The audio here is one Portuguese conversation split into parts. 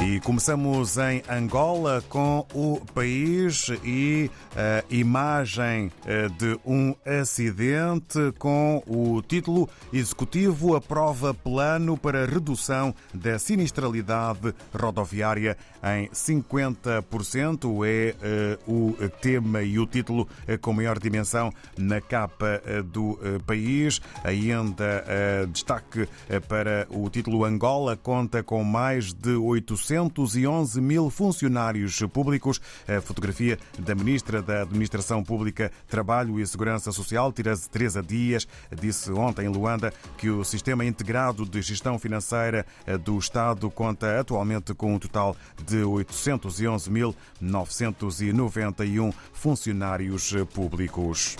E começamos em Angola com o país e a imagem eh, de um acidente com o título Executivo aprova plano para redução da sinistralidade rodoviária em 50%. É eh, o tema e o título eh, com maior dimensão na capa do país. Ainda destaque para o título Angola conta com mais de 800 211 mil funcionários públicos. A fotografia da Ministra da Administração Pública, Trabalho e Segurança Social, Teresa Dias, disse ontem em Luanda que o Sistema Integrado de Gestão Financeira do Estado conta atualmente com um total de 811.991 funcionários públicos.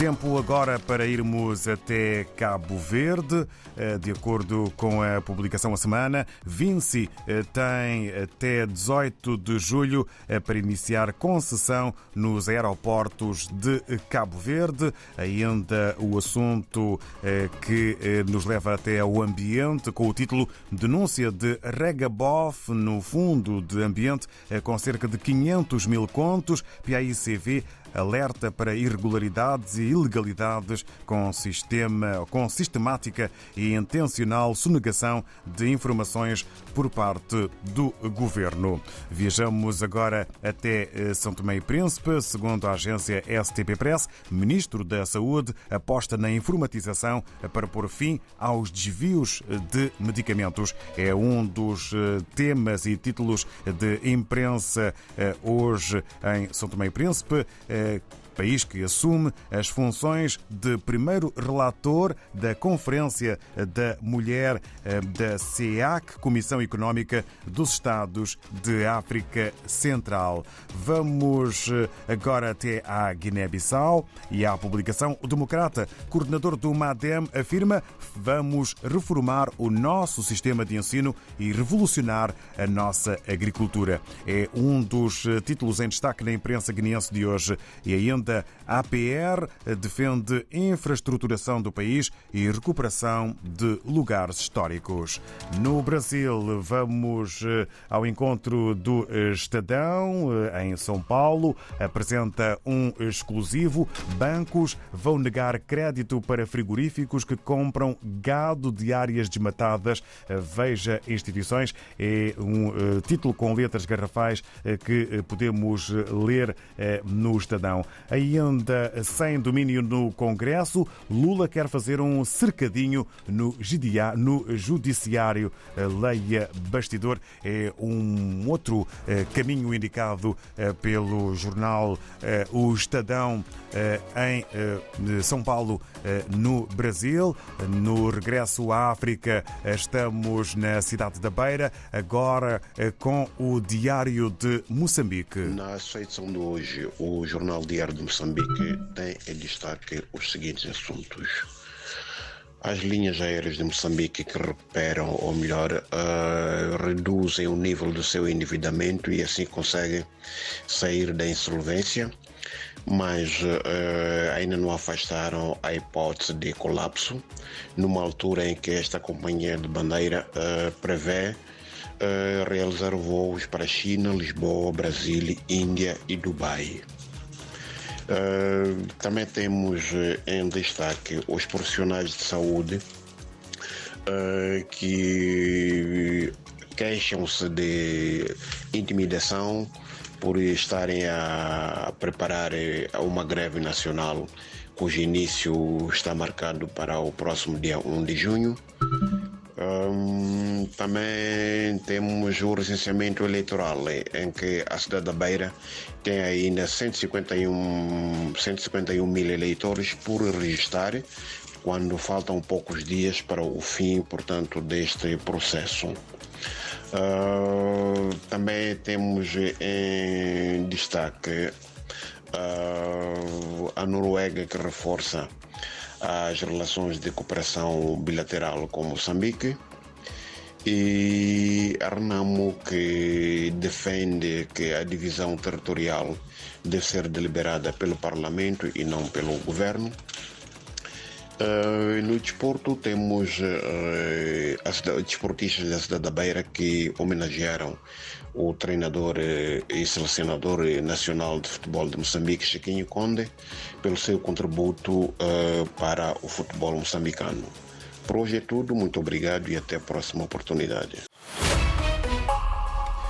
Tempo agora para irmos até Cabo Verde. Eh, de acordo com a publicação a semana, Vinci eh, tem até 18 de julho eh, para iniciar concessão nos aeroportos de Cabo Verde. Ainda o assunto que nos leva até ao ambiente, com o título Denúncia de Regabof no Fundo de Ambiente, com cerca de 500 mil contos. PAICV alerta para irregularidades e ilegalidades com, sistema, com sistemática e intencional sonegação de informações por parte do governo. Viajamos agora até eh, São Tomé e Príncipe. Segundo a agência STP Press, ministro da Saúde aposta na informatização para pôr fim aos desvios de medicamentos. É um dos eh, temas e títulos de imprensa eh, hoje em São Tomé e Príncipe eh, país que assume as funções de primeiro relator da Conferência da Mulher eh, da CEAC, Comissão Económica dos Estados de África Central. Vamos eh, agora até à Guiné-Bissau e à publicação O Democrata, coordenador do MADEM, afirma vamos reformar o nosso sistema de ensino e revolucionar a nossa agricultura. É um dos eh, títulos em destaque na imprensa guineense de hoje e ainda a APR defende infraestruturação do país e recuperação de lugares históricos. No Brasil, vamos eh, ao encontro do Estadão, eh, em São Paulo. Apresenta um exclusivo. Bancos vão negar crédito para frigoríficos que compram gado de áreas desmatadas. Eh, veja instituições. É um título com letras garrafais que podemos ler no Estadão. Ainda sem domínio no Congresso, Lula quer fazer um cercadinho no Judiciário. Leia Bastidor é um outro eh, caminho indicado eh, pelo jornal eh, O Estadão em São Paulo, no Brasil. No regresso à África, estamos na cidade da Beira, agora com o Diário de Moçambique. Na edição de hoje, o Jornal Diário de Moçambique tem em destaque os seguintes assuntos. As linhas aéreas de Moçambique que recuperam, ou melhor, uh, reduzem o nível do seu endividamento e assim conseguem sair da insolvência, mas uh, ainda não afastaram a hipótese de colapso, numa altura em que esta companhia de bandeira uh, prevê realizar voos para China, Lisboa, Brasília, Índia e Dubai. Uh, também temos eh, em destaque os profissionais de saúde uh, que queixam-se de intimidação por estarem a preparar eh, uma greve nacional cujo início está marcado para o próximo dia 1 de junho. Um, também temos o recenseamento eleitoral, em que a cidade da Beira tem ainda 151, 151 mil eleitores por registrar, quando faltam poucos dias para o fim, portanto, deste processo. Uh, também temos em destaque uh, a Noruega que reforça as relações de cooperação bilateral com Moçambique e a Renamo que defende que a divisão territorial deve ser deliberada pelo Parlamento e não pelo governo. Uh, no desporto temos uh, as desportistas da cidade da Beira que homenagearam o treinador uh, e selecionador nacional de futebol de Moçambique, Chiquinho Conde, pelo seu contributo para o futebol moçambicano. Por hoje é tudo, muito obrigado e até a próxima oportunidade.